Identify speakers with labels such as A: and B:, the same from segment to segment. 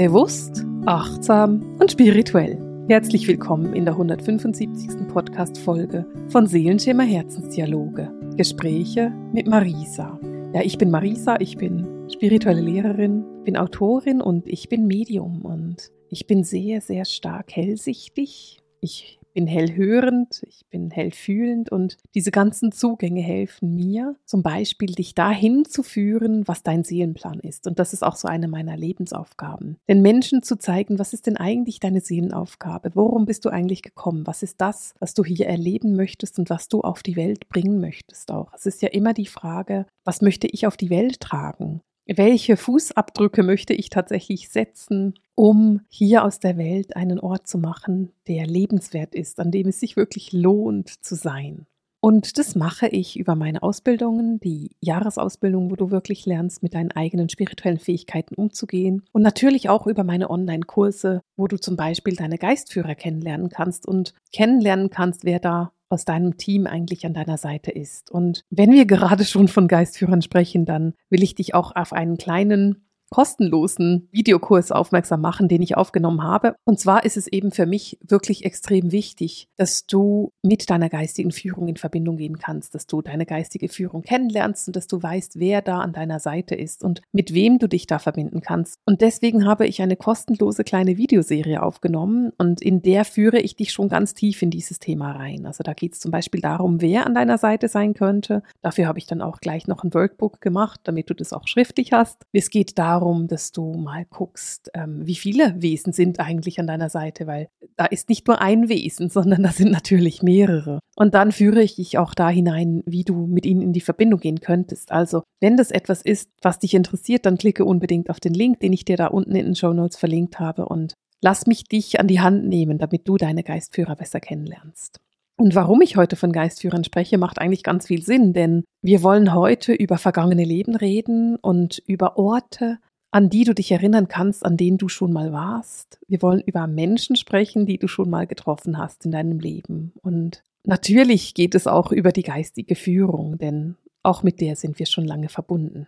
A: Bewusst, achtsam und spirituell. Herzlich willkommen in der 175. Podcast-Folge von Seelenschimmer Herzensdialoge. Gespräche mit Marisa. Ja, ich bin Marisa, ich bin spirituelle Lehrerin, bin Autorin und ich bin Medium und ich bin sehr, sehr stark hellsichtig. Ich bin hellhörend, ich bin hellfühlend und diese ganzen Zugänge helfen mir, zum Beispiel dich dahin zu führen, was dein Seelenplan ist. Und das ist auch so eine meiner Lebensaufgaben. Den Menschen zu zeigen, was ist denn eigentlich deine Seelenaufgabe? Worum bist du eigentlich gekommen? Was ist das, was du hier erleben möchtest und was du auf die Welt bringen möchtest auch? Es ist ja immer die Frage, was möchte ich auf die Welt tragen? Welche Fußabdrücke möchte ich tatsächlich setzen, um hier aus der Welt einen Ort zu machen, der lebenswert ist, an dem es sich wirklich lohnt zu sein. Und das mache ich über meine Ausbildungen, die Jahresausbildung, wo du wirklich lernst, mit deinen eigenen spirituellen Fähigkeiten umzugehen. Und natürlich auch über meine Online-Kurse, wo du zum Beispiel deine Geistführer kennenlernen kannst und kennenlernen kannst, wer da aus deinem Team eigentlich an deiner Seite ist. Und wenn wir gerade schon von Geistführern sprechen, dann will ich dich auch auf einen kleinen kostenlosen Videokurs aufmerksam machen, den ich aufgenommen habe. Und zwar ist es eben für mich wirklich extrem wichtig, dass du mit deiner geistigen Führung in Verbindung gehen kannst, dass du deine geistige Führung kennenlernst und dass du weißt, wer da an deiner Seite ist und mit wem du dich da verbinden kannst. Und deswegen habe ich eine kostenlose kleine Videoserie aufgenommen und in der führe ich dich schon ganz tief in dieses Thema rein. Also da geht es zum Beispiel darum, wer an deiner Seite sein könnte. Dafür habe ich dann auch gleich noch ein Workbook gemacht, damit du das auch schriftlich hast. Es geht darum, darum, dass du mal guckst, ähm, wie viele Wesen sind eigentlich an deiner Seite, weil da ist nicht nur ein Wesen, sondern da sind natürlich mehrere. Und dann führe ich dich auch da hinein, wie du mit ihnen in die Verbindung gehen könntest. Also, wenn das etwas ist, was dich interessiert, dann klicke unbedingt auf den Link, den ich dir da unten in den Show Notes verlinkt habe und lass mich dich an die Hand nehmen, damit du deine Geistführer besser kennenlernst. Und warum ich heute von Geistführern spreche, macht eigentlich ganz viel Sinn, denn wir wollen heute über vergangene Leben reden und über Orte, an die du dich erinnern kannst, an denen du schon mal warst. Wir wollen über Menschen sprechen, die du schon mal getroffen hast in deinem Leben. Und natürlich geht es auch über die geistige Führung, denn auch mit der sind wir schon lange verbunden.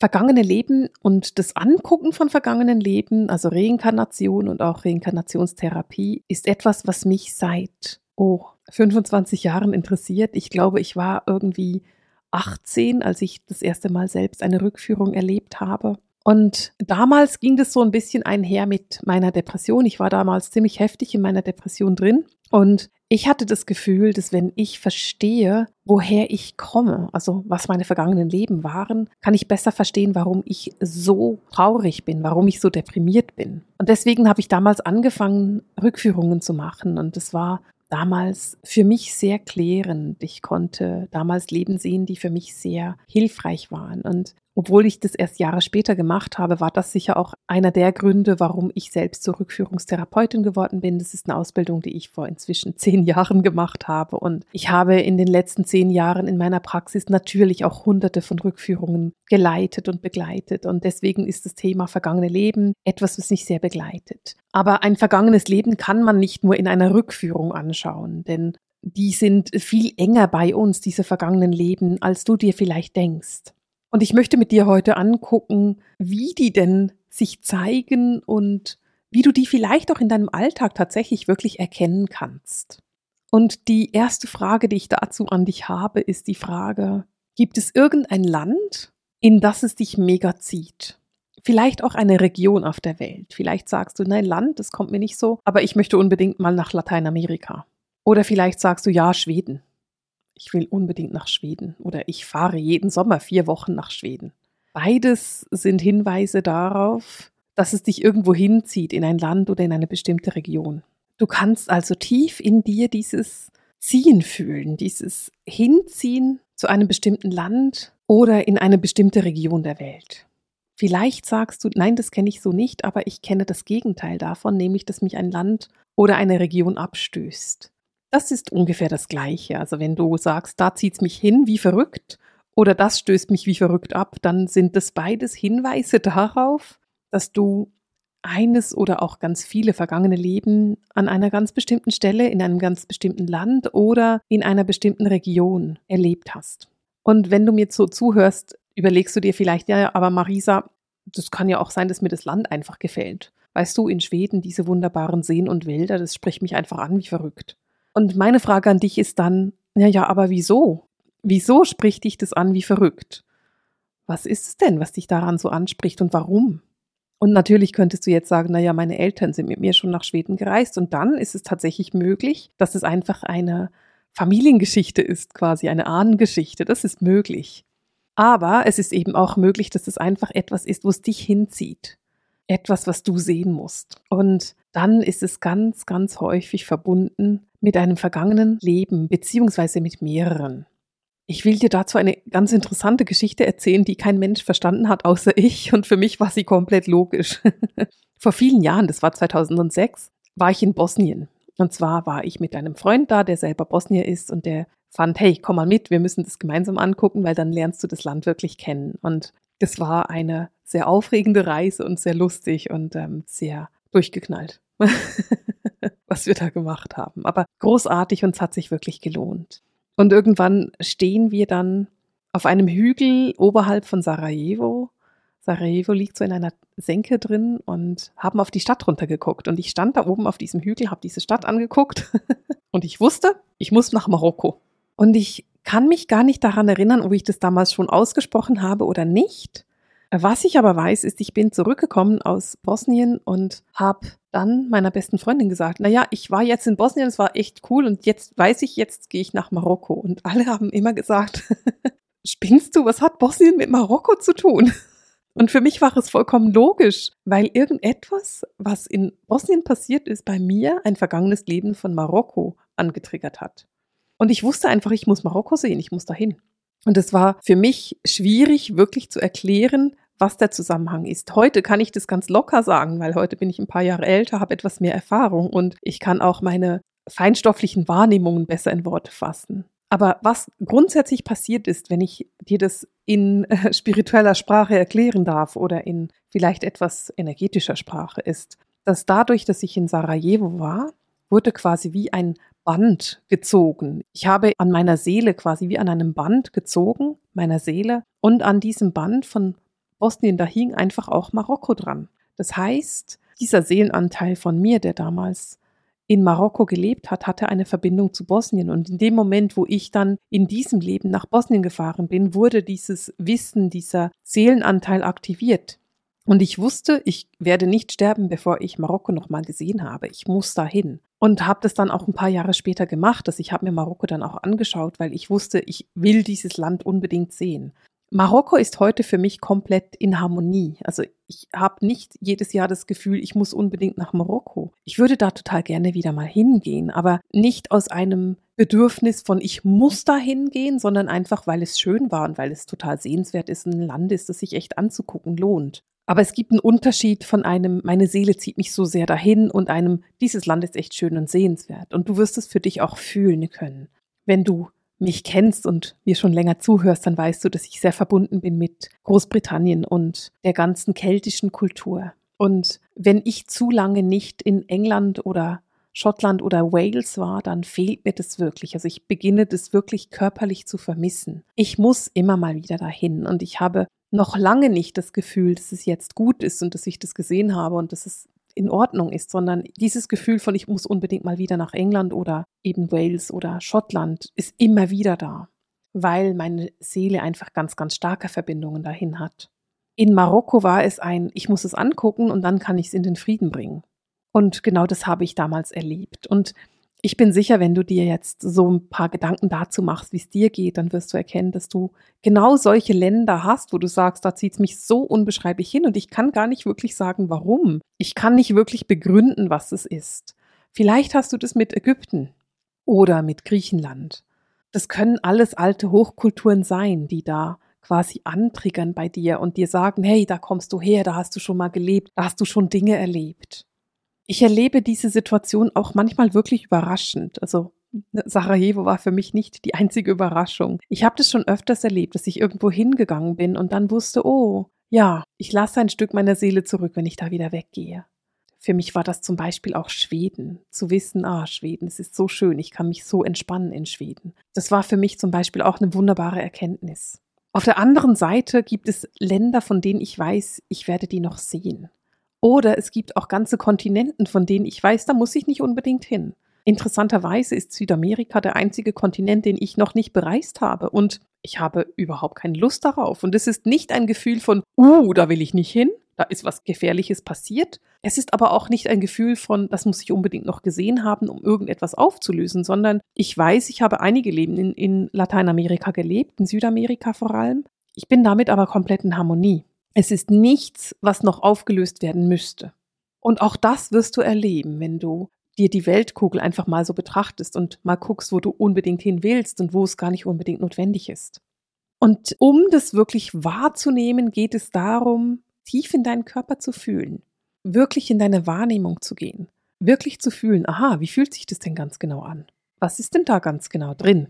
A: Vergangene Leben und das Angucken von vergangenen Leben, also Reinkarnation und auch Reinkarnationstherapie, ist etwas, was mich seit oh, 25 Jahren interessiert. Ich glaube, ich war irgendwie 18, als ich das erste Mal selbst eine Rückführung erlebt habe. Und damals ging das so ein bisschen einher mit meiner Depression. Ich war damals ziemlich heftig in meiner Depression drin. Und ich hatte das Gefühl, dass wenn ich verstehe, woher ich komme, also was meine vergangenen Leben waren, kann ich besser verstehen, warum ich so traurig bin, warum ich so deprimiert bin. Und deswegen habe ich damals angefangen, Rückführungen zu machen. Und es war damals für mich sehr klärend. Ich konnte damals Leben sehen, die für mich sehr hilfreich waren. Und obwohl ich das erst Jahre später gemacht habe, war das sicher auch einer der Gründe, warum ich selbst zur Rückführungstherapeutin geworden bin. Das ist eine Ausbildung, die ich vor inzwischen zehn Jahren gemacht habe. Und ich habe in den letzten zehn Jahren in meiner Praxis natürlich auch hunderte von Rückführungen geleitet und begleitet. Und deswegen ist das Thema vergangene Leben etwas, was mich sehr begleitet. Aber ein vergangenes Leben kann man nicht nur in einer Rückführung anschauen, denn die sind viel enger bei uns, diese vergangenen Leben, als du dir vielleicht denkst. Und ich möchte mit dir heute angucken, wie die denn sich zeigen und wie du die vielleicht auch in deinem Alltag tatsächlich wirklich erkennen kannst. Und die erste Frage, die ich dazu an dich habe, ist die Frage, gibt es irgendein Land, in das es dich mega zieht? Vielleicht auch eine Region auf der Welt. Vielleicht sagst du, nein, Land, das kommt mir nicht so, aber ich möchte unbedingt mal nach Lateinamerika. Oder vielleicht sagst du, ja, Schweden ich will unbedingt nach Schweden oder ich fahre jeden Sommer vier Wochen nach Schweden. Beides sind Hinweise darauf, dass es dich irgendwo hinzieht, in ein Land oder in eine bestimmte Region. Du kannst also tief in dir dieses Ziehen fühlen, dieses Hinziehen zu einem bestimmten Land oder in eine bestimmte Region der Welt. Vielleicht sagst du, nein, das kenne ich so nicht, aber ich kenne das Gegenteil davon, nämlich dass mich ein Land oder eine Region abstößt. Das ist ungefähr das Gleiche. Also wenn du sagst, da zieht es mich hin wie verrückt oder das stößt mich wie verrückt ab, dann sind das beides Hinweise darauf, dass du eines oder auch ganz viele vergangene Leben an einer ganz bestimmten Stelle, in einem ganz bestimmten Land oder in einer bestimmten Region erlebt hast. Und wenn du mir so zuhörst, überlegst du dir vielleicht, ja, aber Marisa, das kann ja auch sein, dass mir das Land einfach gefällt. weißt du, in Schweden diese wunderbaren Seen und Wälder, das spricht mich einfach an wie verrückt. Und meine Frage an dich ist dann, ja, ja, aber wieso? Wieso spricht dich das an wie verrückt? Was ist es denn, was dich daran so anspricht und warum? Und natürlich könntest du jetzt sagen, naja, meine Eltern sind mit mir schon nach Schweden gereist und dann ist es tatsächlich möglich, dass es einfach eine Familiengeschichte ist, quasi eine Ahnengeschichte. Das ist möglich. Aber es ist eben auch möglich, dass es einfach etwas ist, wo es dich hinzieht. Etwas, was du sehen musst. Und dann ist es ganz, ganz häufig verbunden mit einem vergangenen Leben, beziehungsweise mit mehreren. Ich will dir dazu eine ganz interessante Geschichte erzählen, die kein Mensch verstanden hat, außer ich. Und für mich war sie komplett logisch. Vor vielen Jahren, das war 2006, war ich in Bosnien. Und zwar war ich mit einem Freund da, der selber Bosnier ist und der fand, hey, komm mal mit, wir müssen das gemeinsam angucken, weil dann lernst du das Land wirklich kennen. Und das war eine sehr aufregende Reise und sehr lustig und ähm, sehr durchgeknallt, was wir da gemacht haben. Aber großartig und es hat sich wirklich gelohnt. Und irgendwann stehen wir dann auf einem Hügel oberhalb von Sarajevo. Sarajevo liegt so in einer Senke drin und haben auf die Stadt runtergeguckt. Und ich stand da oben auf diesem Hügel, habe diese Stadt angeguckt und ich wusste, ich muss nach Marokko. Und ich kann mich gar nicht daran erinnern, ob ich das damals schon ausgesprochen habe oder nicht. Was ich aber weiß, ist, ich bin zurückgekommen aus Bosnien und habe dann meiner besten Freundin gesagt, naja, ich war jetzt in Bosnien, es war echt cool und jetzt weiß ich, jetzt gehe ich nach Marokko. Und alle haben immer gesagt, spinnst du, was hat Bosnien mit Marokko zu tun? Und für mich war es vollkommen logisch, weil irgendetwas, was in Bosnien passiert ist, bei mir ein vergangenes Leben von Marokko angetriggert hat. Und ich wusste einfach, ich muss Marokko sehen, ich muss dahin. Und es war für mich schwierig, wirklich zu erklären, was der Zusammenhang ist. Heute kann ich das ganz locker sagen, weil heute bin ich ein paar Jahre älter, habe etwas mehr Erfahrung und ich kann auch meine feinstofflichen Wahrnehmungen besser in Worte fassen. Aber was grundsätzlich passiert ist, wenn ich dir das in äh, spiritueller Sprache erklären darf oder in vielleicht etwas energetischer Sprache ist, dass dadurch, dass ich in Sarajevo war, wurde quasi wie ein Band gezogen. Ich habe an meiner Seele quasi wie an einem Band gezogen, meiner Seele, und an diesem Band von Bosnien, da hing einfach auch Marokko dran. Das heißt, dieser Seelenanteil von mir, der damals in Marokko gelebt hat, hatte eine Verbindung zu Bosnien. Und in dem Moment, wo ich dann in diesem Leben nach Bosnien gefahren bin, wurde dieses Wissen, dieser Seelenanteil aktiviert. Und ich wusste, ich werde nicht sterben, bevor ich Marokko nochmal gesehen habe. Ich muss dahin. Und habe das dann auch ein paar Jahre später gemacht. Dass ich habe mir Marokko dann auch angeschaut, weil ich wusste, ich will dieses Land unbedingt sehen. Marokko ist heute für mich komplett in Harmonie. Also ich habe nicht jedes Jahr das Gefühl, ich muss unbedingt nach Marokko. Ich würde da total gerne wieder mal hingehen, aber nicht aus einem Bedürfnis von ich muss da hingehen, sondern einfach, weil es schön war und weil es total sehenswert ist, ein Land ist, das sich echt anzugucken lohnt. Aber es gibt einen Unterschied von einem, meine Seele zieht mich so sehr dahin und einem, dieses Land ist echt schön und sehenswert. Und du wirst es für dich auch fühlen können. Wenn du mich kennst und mir schon länger zuhörst, dann weißt du, dass ich sehr verbunden bin mit Großbritannien und der ganzen keltischen Kultur. Und wenn ich zu lange nicht in England oder Schottland oder Wales war, dann fehlt mir das wirklich. Also ich beginne das wirklich körperlich zu vermissen. Ich muss immer mal wieder dahin und ich habe noch lange nicht das Gefühl, dass es jetzt gut ist und dass ich das gesehen habe und dass es in Ordnung ist, sondern dieses Gefühl von, ich muss unbedingt mal wieder nach England oder eben Wales oder Schottland ist immer wieder da, weil meine Seele einfach ganz, ganz starke Verbindungen dahin hat. In Marokko war es ein, ich muss es angucken und dann kann ich es in den Frieden bringen. Und genau das habe ich damals erlebt. Und ich bin sicher, wenn du dir jetzt so ein paar Gedanken dazu machst, wie es dir geht, dann wirst du erkennen, dass du genau solche Länder hast, wo du sagst, da zieht es mich so unbeschreiblich hin und ich kann gar nicht wirklich sagen, warum. Ich kann nicht wirklich begründen, was es ist. Vielleicht hast du das mit Ägypten oder mit Griechenland. Das können alles alte Hochkulturen sein, die da quasi antriggern bei dir und dir sagen, hey, da kommst du her, da hast du schon mal gelebt, da hast du schon Dinge erlebt. Ich erlebe diese Situation auch manchmal wirklich überraschend. Also Sarajevo war für mich nicht die einzige Überraschung. Ich habe das schon öfters erlebt, dass ich irgendwo hingegangen bin und dann wusste, oh, ja, ich lasse ein Stück meiner Seele zurück, wenn ich da wieder weggehe. Für mich war das zum Beispiel auch Schweden. Zu wissen, ah, Schweden, es ist so schön, ich kann mich so entspannen in Schweden. Das war für mich zum Beispiel auch eine wunderbare Erkenntnis. Auf der anderen Seite gibt es Länder, von denen ich weiß, ich werde die noch sehen. Oder es gibt auch ganze Kontinenten, von denen ich weiß, da muss ich nicht unbedingt hin. Interessanterweise ist Südamerika der einzige Kontinent, den ich noch nicht bereist habe. Und ich habe überhaupt keine Lust darauf. Und es ist nicht ein Gefühl von, uh, da will ich nicht hin, da ist was Gefährliches passiert. Es ist aber auch nicht ein Gefühl von, das muss ich unbedingt noch gesehen haben, um irgendetwas aufzulösen, sondern ich weiß, ich habe einige Leben in, in Lateinamerika gelebt, in Südamerika vor allem. Ich bin damit aber komplett in Harmonie. Es ist nichts, was noch aufgelöst werden müsste. Und auch das wirst du erleben, wenn du dir die Weltkugel einfach mal so betrachtest und mal guckst, wo du unbedingt hin willst und wo es gar nicht unbedingt notwendig ist. Und um das wirklich wahrzunehmen, geht es darum, tief in deinen Körper zu fühlen, wirklich in deine Wahrnehmung zu gehen, wirklich zu fühlen, aha, wie fühlt sich das denn ganz genau an? Was ist denn da ganz genau drin?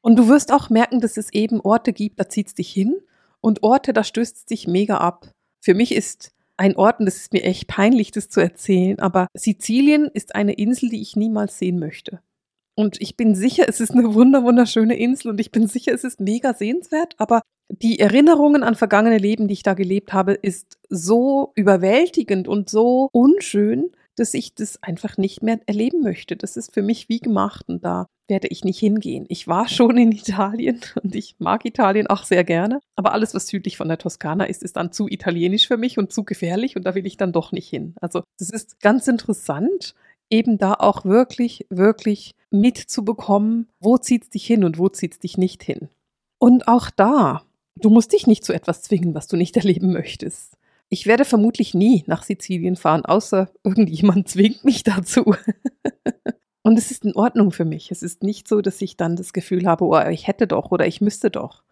A: Und du wirst auch merken, dass es eben Orte gibt, da zieht es dich hin und Orte, da stößt es dich mega ab. Für mich ist ein Ort, und das ist mir echt peinlich, das zu erzählen, aber Sizilien ist eine Insel, die ich niemals sehen möchte. Und ich bin sicher, es ist eine wunder wunderschöne Insel und ich bin sicher, es ist mega sehenswert, aber die Erinnerungen an vergangene Leben, die ich da gelebt habe, ist so überwältigend und so unschön, dass ich das einfach nicht mehr erleben möchte. Das ist für mich wie gemacht und da werde ich nicht hingehen. Ich war schon in Italien und ich mag Italien auch sehr gerne, aber alles, was südlich von der Toskana ist, ist dann zu italienisch für mich und zu gefährlich und da will ich dann doch nicht hin. Also das ist ganz interessant, eben da auch wirklich, wirklich mitzubekommen, wo zieht es dich hin und wo zieht es dich nicht hin. Und auch da, du musst dich nicht zu etwas zwingen, was du nicht erleben möchtest. Ich werde vermutlich nie nach Sizilien fahren, außer irgendjemand zwingt mich dazu. Und es ist in Ordnung für mich. Es ist nicht so, dass ich dann das Gefühl habe, oh, ich hätte doch oder ich müsste doch.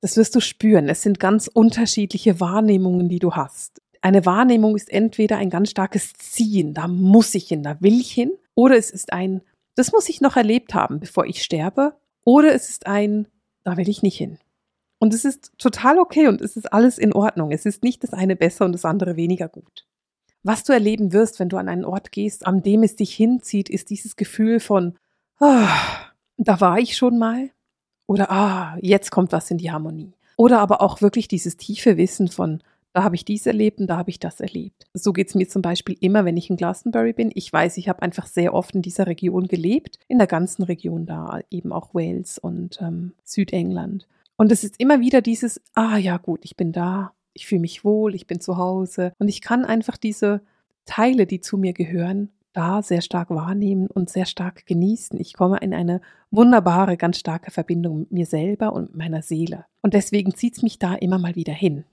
A: Das wirst du spüren. Es sind ganz unterschiedliche Wahrnehmungen, die du hast. Eine Wahrnehmung ist entweder ein ganz starkes Ziehen, da muss ich hin, da will ich hin, oder es ist ein, das muss ich noch erlebt haben, bevor ich sterbe, oder es ist ein, da will ich nicht hin. Und es ist total okay und es ist alles in Ordnung. Es ist nicht das eine besser und das andere weniger gut. Was du erleben wirst, wenn du an einen Ort gehst, an dem es dich hinzieht, ist dieses Gefühl von, ah, da war ich schon mal. Oder, ah, jetzt kommt was in die Harmonie. Oder aber auch wirklich dieses tiefe Wissen von, da habe ich dies erlebt und da habe ich das erlebt. So geht es mir zum Beispiel immer, wenn ich in Glastonbury bin. Ich weiß, ich habe einfach sehr oft in dieser Region gelebt, in der ganzen Region da, eben auch Wales und ähm, Südengland. Und es ist immer wieder dieses, ah ja gut, ich bin da, ich fühle mich wohl, ich bin zu Hause und ich kann einfach diese Teile, die zu mir gehören, da sehr stark wahrnehmen und sehr stark genießen. Ich komme in eine wunderbare, ganz starke Verbindung mit mir selber und mit meiner Seele. Und deswegen zieht es mich da immer mal wieder hin.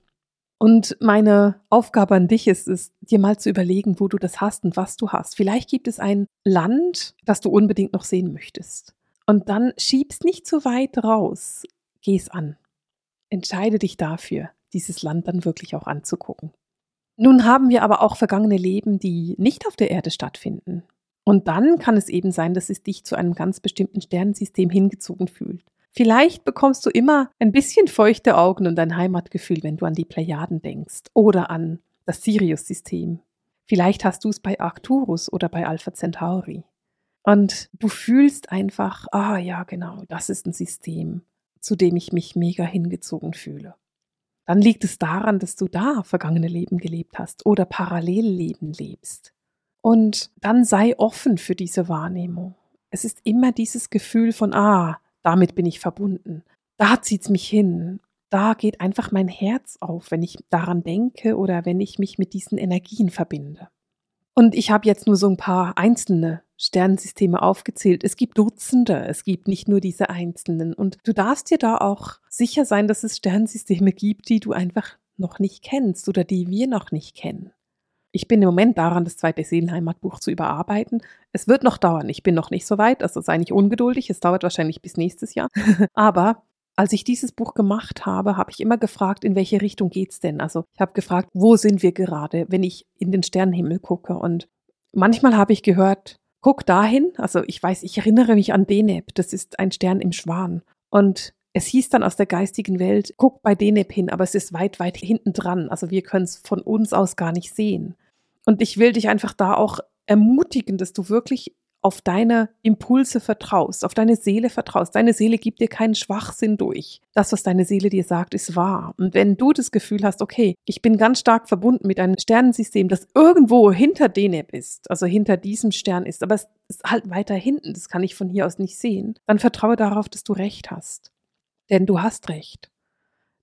A: Und meine Aufgabe an dich ist es, dir mal zu überlegen, wo du das hast und was du hast. Vielleicht gibt es ein Land, das du unbedingt noch sehen möchtest. Und dann schiebst nicht zu weit raus geh es an. Entscheide dich dafür, dieses Land dann wirklich auch anzugucken. Nun haben wir aber auch vergangene Leben, die nicht auf der Erde stattfinden. Und dann kann es eben sein, dass es dich zu einem ganz bestimmten Sternensystem hingezogen fühlt. Vielleicht bekommst du immer ein bisschen feuchte Augen und ein Heimatgefühl, wenn du an die Plejaden denkst oder an das Sirius-System. Vielleicht hast du es bei Arcturus oder bei Alpha Centauri. Und du fühlst einfach, ah ja, genau, das ist ein System zu dem ich mich mega hingezogen fühle. Dann liegt es daran, dass du da vergangene Leben gelebt hast oder Parallelleben lebst. Und dann sei offen für diese Wahrnehmung. Es ist immer dieses Gefühl von, ah, damit bin ich verbunden. Da zieht es mich hin. Da geht einfach mein Herz auf, wenn ich daran denke oder wenn ich mich mit diesen Energien verbinde. Und ich habe jetzt nur so ein paar einzelne Sternensysteme aufgezählt. Es gibt Dutzende, es gibt nicht nur diese einzelnen. Und du darfst dir da auch sicher sein, dass es Sternensysteme gibt, die du einfach noch nicht kennst oder die wir noch nicht kennen. Ich bin im Moment daran, das zweite Seelenheimatbuch zu überarbeiten. Es wird noch dauern. Ich bin noch nicht so weit, also sei nicht ungeduldig. Es dauert wahrscheinlich bis nächstes Jahr. Aber als ich dieses Buch gemacht habe, habe ich immer gefragt, in welche Richtung geht's denn? Also ich habe gefragt, wo sind wir gerade, wenn ich in den Sternenhimmel gucke? Und manchmal habe ich gehört, guck dahin. Also ich weiß, ich erinnere mich an Deneb. Das ist ein Stern im Schwan. Und es hieß dann aus der geistigen Welt, guck bei Deneb hin, aber es ist weit, weit hinten dran. Also wir können es von uns aus gar nicht sehen. Und ich will dich einfach da auch ermutigen, dass du wirklich auf deine Impulse vertraust, auf deine Seele vertraust. Deine Seele gibt dir keinen Schwachsinn durch. Das, was deine Seele dir sagt, ist wahr. Und wenn du das Gefühl hast, okay, ich bin ganz stark verbunden mit einem Sternensystem, das irgendwo hinter Deneb ist, also hinter diesem Stern ist, aber es ist halt weiter hinten, das kann ich von hier aus nicht sehen, dann vertraue darauf, dass du recht hast. Denn du hast recht.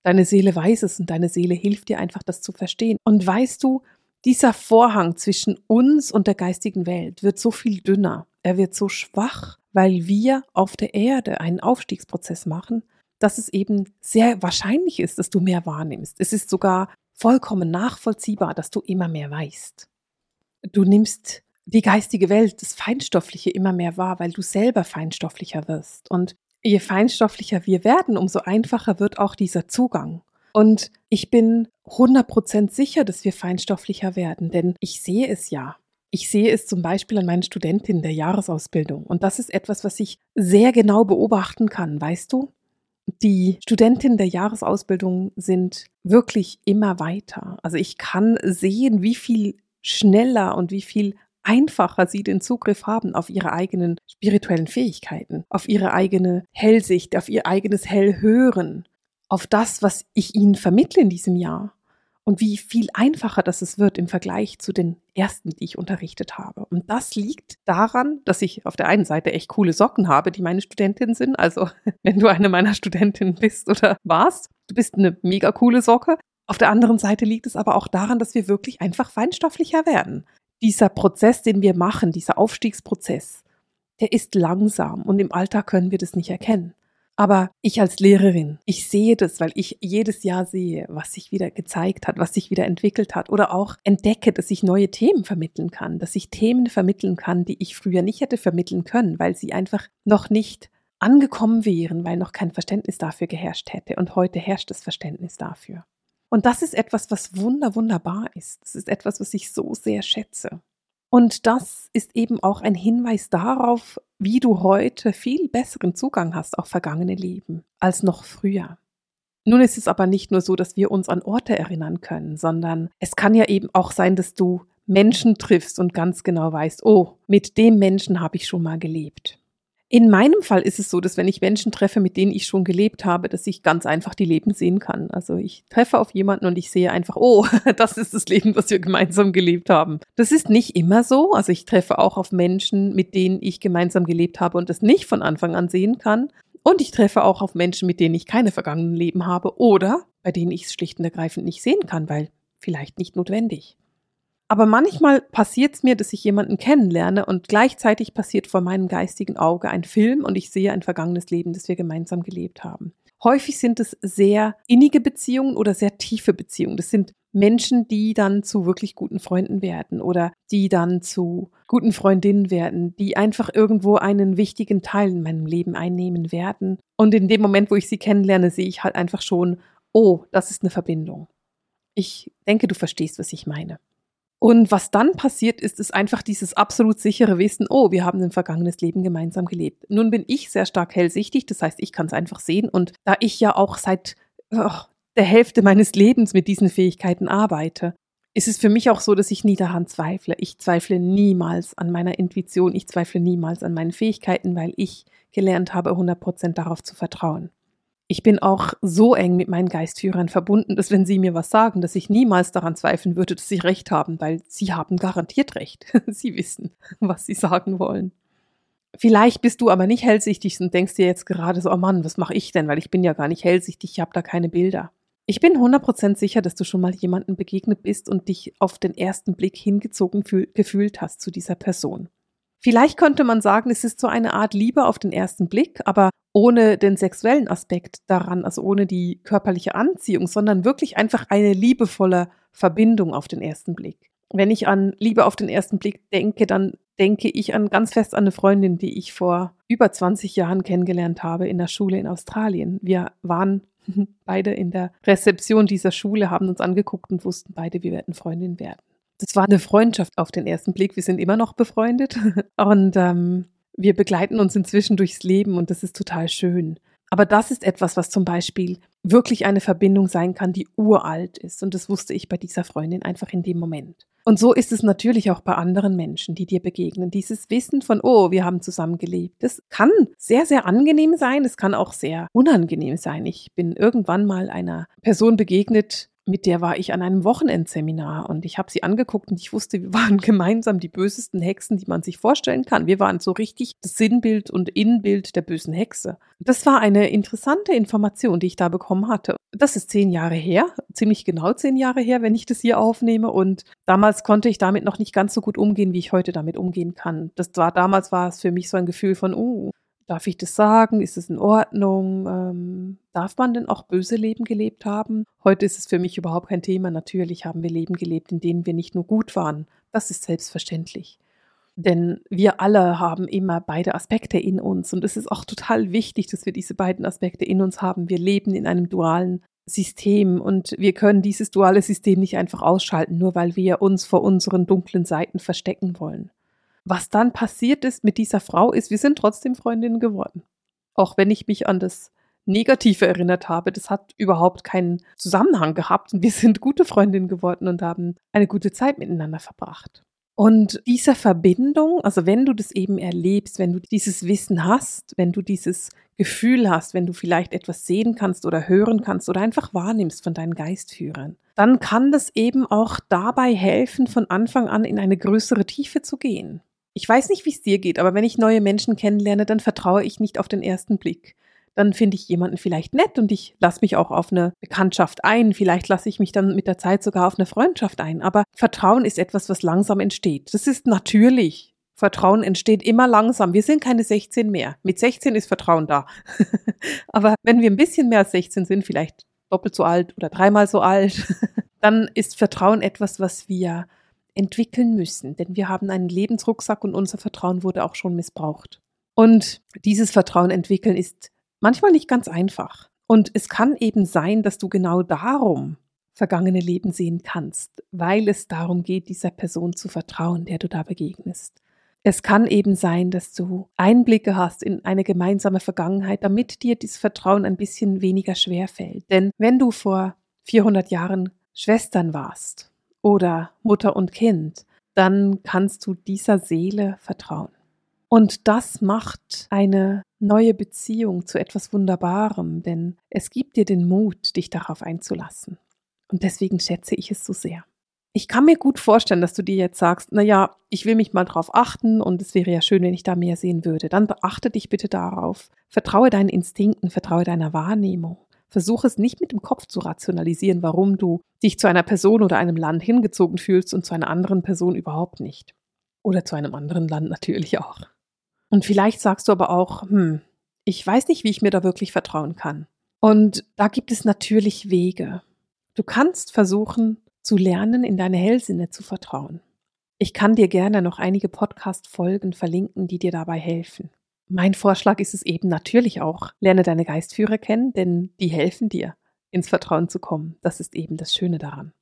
A: Deine Seele weiß es und deine Seele hilft dir einfach, das zu verstehen. Und weißt du, dieser Vorhang zwischen uns und der geistigen Welt wird so viel dünner, er wird so schwach, weil wir auf der Erde einen Aufstiegsprozess machen, dass es eben sehr wahrscheinlich ist, dass du mehr wahrnimmst. Es ist sogar vollkommen nachvollziehbar, dass du immer mehr weißt. Du nimmst die geistige Welt, das Feinstoffliche immer mehr wahr, weil du selber feinstofflicher wirst. Und je feinstofflicher wir werden, umso einfacher wird auch dieser Zugang. Und ich bin 100% sicher, dass wir feinstofflicher werden, denn ich sehe es ja. Ich sehe es zum Beispiel an meinen Studentinnen der Jahresausbildung. Und das ist etwas, was ich sehr genau beobachten kann, weißt du? Die Studentinnen der Jahresausbildung sind wirklich immer weiter. Also ich kann sehen, wie viel schneller und wie viel einfacher sie den Zugriff haben auf ihre eigenen spirituellen Fähigkeiten, auf ihre eigene Hellsicht, auf ihr eigenes Hellhören, auf das, was ich ihnen vermittle in diesem Jahr und wie viel einfacher das es wird im Vergleich zu den ersten, die ich unterrichtet habe. Und das liegt daran, dass ich auf der einen Seite echt coole Socken habe, die meine Studentinnen sind. Also wenn du eine meiner Studentinnen bist oder warst, du bist eine mega coole Socke. Auf der anderen Seite liegt es aber auch daran, dass wir wirklich einfach feinstofflicher werden. Dieser Prozess, den wir machen, dieser Aufstiegsprozess, der ist langsam und im Alltag können wir das nicht erkennen. Aber ich als Lehrerin, ich sehe das, weil ich jedes Jahr sehe, was sich wieder gezeigt hat, was sich wieder entwickelt hat oder auch entdecke, dass ich neue Themen vermitteln kann, dass ich Themen vermitteln kann, die ich früher nicht hätte vermitteln können, weil sie einfach noch nicht angekommen wären, weil noch kein Verständnis dafür geherrscht hätte. Und heute herrscht das Verständnis dafür. Und das ist etwas, was wunder, wunderbar ist. Das ist etwas, was ich so sehr schätze. Und das ist eben auch ein Hinweis darauf, wie du heute viel besseren Zugang hast auf vergangene Leben als noch früher. Nun ist es aber nicht nur so, dass wir uns an Orte erinnern können, sondern es kann ja eben auch sein, dass du Menschen triffst und ganz genau weißt, oh, mit dem Menschen habe ich schon mal gelebt. In meinem Fall ist es so, dass wenn ich Menschen treffe, mit denen ich schon gelebt habe, dass ich ganz einfach die Leben sehen kann. Also ich treffe auf jemanden und ich sehe einfach, oh, das ist das Leben, was wir gemeinsam gelebt haben. Das ist nicht immer so. Also ich treffe auch auf Menschen, mit denen ich gemeinsam gelebt habe und das nicht von Anfang an sehen kann. Und ich treffe auch auf Menschen, mit denen ich keine vergangenen Leben habe oder bei denen ich es schlicht und ergreifend nicht sehen kann, weil vielleicht nicht notwendig. Aber manchmal passiert es mir, dass ich jemanden kennenlerne und gleichzeitig passiert vor meinem geistigen Auge ein Film und ich sehe ein vergangenes Leben, das wir gemeinsam gelebt haben. Häufig sind es sehr innige Beziehungen oder sehr tiefe Beziehungen. Das sind Menschen, die dann zu wirklich guten Freunden werden oder die dann zu guten Freundinnen werden, die einfach irgendwo einen wichtigen Teil in meinem Leben einnehmen werden. Und in dem Moment, wo ich sie kennenlerne, sehe ich halt einfach schon, oh, das ist eine Verbindung. Ich denke, du verstehst, was ich meine. Und was dann passiert ist, ist einfach dieses absolut sichere Wissen, oh, wir haben ein vergangenes Leben gemeinsam gelebt. Nun bin ich sehr stark hellsichtig, das heißt, ich kann es einfach sehen. Und da ich ja auch seit oh, der Hälfte meines Lebens mit diesen Fähigkeiten arbeite, ist es für mich auch so, dass ich nie daran zweifle. Ich zweifle niemals an meiner Intuition, ich zweifle niemals an meinen Fähigkeiten, weil ich gelernt habe, 100% darauf zu vertrauen. Ich bin auch so eng mit meinen Geistführern verbunden, dass wenn sie mir was sagen, dass ich niemals daran zweifeln würde, dass sie recht haben, weil sie haben garantiert recht. sie wissen, was sie sagen wollen. Vielleicht bist du aber nicht hellsichtig und denkst dir jetzt gerade so, oh Mann, was mache ich denn? Weil ich bin ja gar nicht hellsichtig, ich habe da keine Bilder. Ich bin 100% sicher, dass du schon mal jemandem begegnet bist und dich auf den ersten Blick hingezogen gefühlt hast zu dieser Person. Vielleicht könnte man sagen, es ist so eine Art Liebe auf den ersten Blick, aber ohne den sexuellen Aspekt daran, also ohne die körperliche Anziehung, sondern wirklich einfach eine liebevolle Verbindung auf den ersten Blick. Wenn ich an Liebe auf den ersten Blick denke, dann denke ich an ganz fest an eine Freundin, die ich vor über 20 Jahren kennengelernt habe in der Schule in Australien. Wir waren beide in der Rezeption dieser Schule, haben uns angeguckt und wussten beide, wir werden Freundin werden das war eine Freundschaft auf den ersten Blick. Wir sind immer noch befreundet und ähm, wir begleiten uns inzwischen durchs Leben und das ist total schön. Aber das ist etwas, was zum Beispiel wirklich eine Verbindung sein kann, die uralt ist. Und das wusste ich bei dieser Freundin einfach in dem Moment. Und so ist es natürlich auch bei anderen Menschen, die dir begegnen. Dieses Wissen von, oh, wir haben zusammen gelebt. Das kann sehr, sehr angenehm sein. Es kann auch sehr unangenehm sein. Ich bin irgendwann mal einer Person begegnet, mit der war ich an einem Wochenendseminar und ich habe sie angeguckt und ich wusste, wir waren gemeinsam die bösesten Hexen, die man sich vorstellen kann. Wir waren so richtig das Sinnbild und Innenbild der bösen Hexe. Das war eine interessante Information, die ich da bekommen hatte. Das ist zehn Jahre her, ziemlich genau zehn Jahre her, wenn ich das hier aufnehme. Und damals konnte ich damit noch nicht ganz so gut umgehen, wie ich heute damit umgehen kann. Das war damals war es für mich so ein Gefühl von, oh, Darf ich das sagen? Ist es in Ordnung? Ähm, darf man denn auch böse Leben gelebt haben? Heute ist es für mich überhaupt kein Thema. Natürlich haben wir Leben gelebt, in denen wir nicht nur gut waren. Das ist selbstverständlich. Denn wir alle haben immer beide Aspekte in uns. Und es ist auch total wichtig, dass wir diese beiden Aspekte in uns haben. Wir leben in einem dualen System und wir können dieses duale System nicht einfach ausschalten, nur weil wir uns vor unseren dunklen Seiten verstecken wollen. Was dann passiert ist mit dieser Frau, ist, wir sind trotzdem Freundinnen geworden. Auch wenn ich mich an das Negative erinnert habe, das hat überhaupt keinen Zusammenhang gehabt und wir sind gute Freundinnen geworden und haben eine gute Zeit miteinander verbracht. Und diese Verbindung, also wenn du das eben erlebst, wenn du dieses Wissen hast, wenn du dieses Gefühl hast, wenn du vielleicht etwas sehen kannst oder hören kannst oder einfach wahrnimmst von deinen Geistführern, dann kann das eben auch dabei helfen, von Anfang an in eine größere Tiefe zu gehen. Ich weiß nicht, wie es dir geht, aber wenn ich neue Menschen kennenlerne, dann vertraue ich nicht auf den ersten Blick. Dann finde ich jemanden vielleicht nett und ich lasse mich auch auf eine Bekanntschaft ein. Vielleicht lasse ich mich dann mit der Zeit sogar auf eine Freundschaft ein. Aber Vertrauen ist etwas, was langsam entsteht. Das ist natürlich. Vertrauen entsteht immer langsam. Wir sind keine 16 mehr. Mit 16 ist Vertrauen da. Aber wenn wir ein bisschen mehr als 16 sind, vielleicht doppelt so alt oder dreimal so alt, dann ist Vertrauen etwas, was wir entwickeln müssen, denn wir haben einen Lebensrucksack und unser Vertrauen wurde auch schon missbraucht. Und dieses Vertrauen entwickeln ist manchmal nicht ganz einfach. Und es kann eben sein, dass du genau darum vergangene Leben sehen kannst, weil es darum geht, dieser Person zu vertrauen, der du da begegnest. Es kann eben sein, dass du Einblicke hast in eine gemeinsame Vergangenheit, damit dir dieses Vertrauen ein bisschen weniger schwer fällt. Denn wenn du vor 400 Jahren Schwestern warst oder Mutter und Kind, dann kannst du dieser Seele vertrauen. Und das macht eine neue Beziehung zu etwas Wunderbarem, denn es gibt dir den Mut, dich darauf einzulassen. Und deswegen schätze ich es so sehr. Ich kann mir gut vorstellen, dass du dir jetzt sagst, na ja, ich will mich mal drauf achten und es wäre ja schön, wenn ich da mehr sehen würde. Dann beachte dich bitte darauf. Vertraue deinen Instinkten, vertraue deiner Wahrnehmung. Versuche es nicht mit dem Kopf zu rationalisieren, warum du dich zu einer Person oder einem Land hingezogen fühlst und zu einer anderen Person überhaupt nicht. Oder zu einem anderen Land natürlich auch. Und vielleicht sagst du aber auch, hm, ich weiß nicht, wie ich mir da wirklich vertrauen kann. Und da gibt es natürlich Wege. Du kannst versuchen zu lernen, in deine Hellsinne zu vertrauen. Ich kann dir gerne noch einige Podcast-Folgen verlinken, die dir dabei helfen. Mein Vorschlag ist es eben natürlich auch, lerne deine Geistführer kennen, denn die helfen dir, ins Vertrauen zu kommen. Das ist eben das Schöne daran.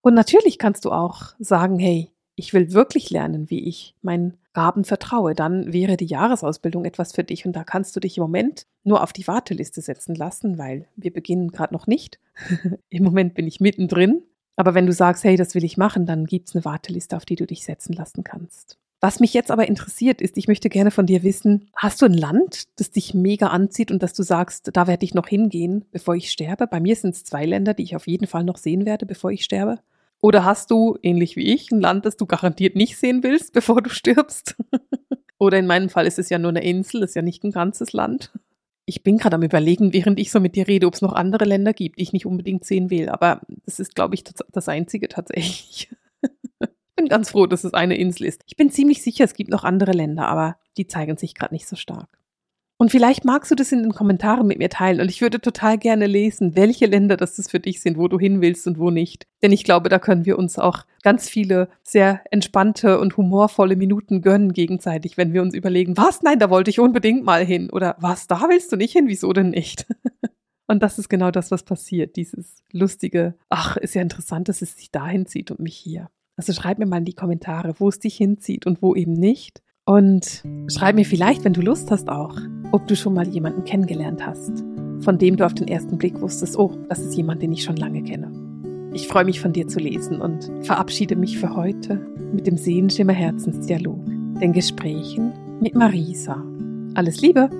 A: Und natürlich kannst du auch sagen, hey, ich will wirklich lernen, wie ich meinen Gaben vertraue. Dann wäre die Jahresausbildung etwas für dich und da kannst du dich im Moment nur auf die Warteliste setzen lassen, weil wir beginnen gerade noch nicht. Im Moment bin ich mittendrin. Aber wenn du sagst, hey, das will ich machen, dann gibt es eine Warteliste, auf die du dich setzen lassen kannst. Was mich jetzt aber interessiert ist, ich möchte gerne von dir wissen, hast du ein Land, das dich mega anzieht und dass du sagst, da werde ich noch hingehen, bevor ich sterbe? Bei mir sind es zwei Länder, die ich auf jeden Fall noch sehen werde, bevor ich sterbe. Oder hast du, ähnlich wie ich, ein Land, das du garantiert nicht sehen willst, bevor du stirbst? Oder in meinem Fall ist es ja nur eine Insel, ist ja nicht ein ganzes Land. Ich bin gerade am Überlegen, während ich so mit dir rede, ob es noch andere Länder gibt, die ich nicht unbedingt sehen will. Aber das ist, glaube ich, das Einzige tatsächlich bin ganz froh, dass es eine Insel ist. Ich bin ziemlich sicher, es gibt noch andere Länder, aber die zeigen sich gerade nicht so stark. Und vielleicht magst du das in den Kommentaren mit mir teilen und ich würde total gerne lesen, welche Länder das für dich sind, wo du hin willst und wo nicht. Denn ich glaube, da können wir uns auch ganz viele sehr entspannte und humorvolle Minuten gönnen gegenseitig, wenn wir uns überlegen, was, nein, da wollte ich unbedingt mal hin oder was, da willst du nicht hin, wieso denn nicht? Und das ist genau das, was passiert. Dieses lustige, ach, ist ja interessant, dass es sich dahin zieht und mich hier. Also schreib mir mal in die Kommentare, wo es dich hinzieht und wo eben nicht. Und schreib mir vielleicht, wenn du Lust hast, auch, ob du schon mal jemanden kennengelernt hast, von dem du auf den ersten Blick wusstest, oh, das ist jemand, den ich schon lange kenne. Ich freue mich von dir zu lesen und verabschiede mich für heute mit dem Sehenschimmer Herzensdialog, den Gesprächen mit Marisa. Alles Liebe!